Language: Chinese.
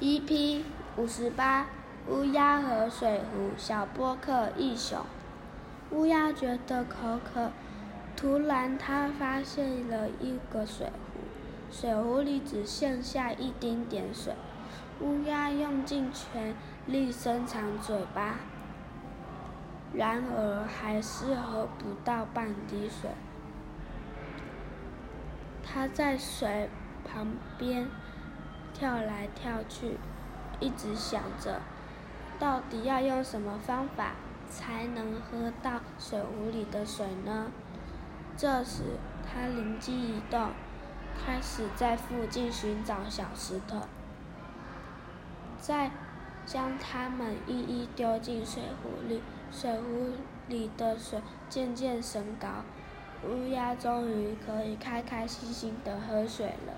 EP 五十八，乌鸦和水壶。小波克一雄。乌鸦觉得口渴，突然它发现了一个水壶，水壶里只剩下一丁点水。乌鸦用尽全力伸长嘴巴，然而还是喝不到半滴水。它在水旁边。跳来跳去，一直想着，到底要用什么方法才能喝到水壶里的水呢？这时，他灵机一动，开始在附近寻找小石头，再将它们一一丢进水壶里。水壶里的水渐渐升高，乌鸦终于可以开开心心的喝水了。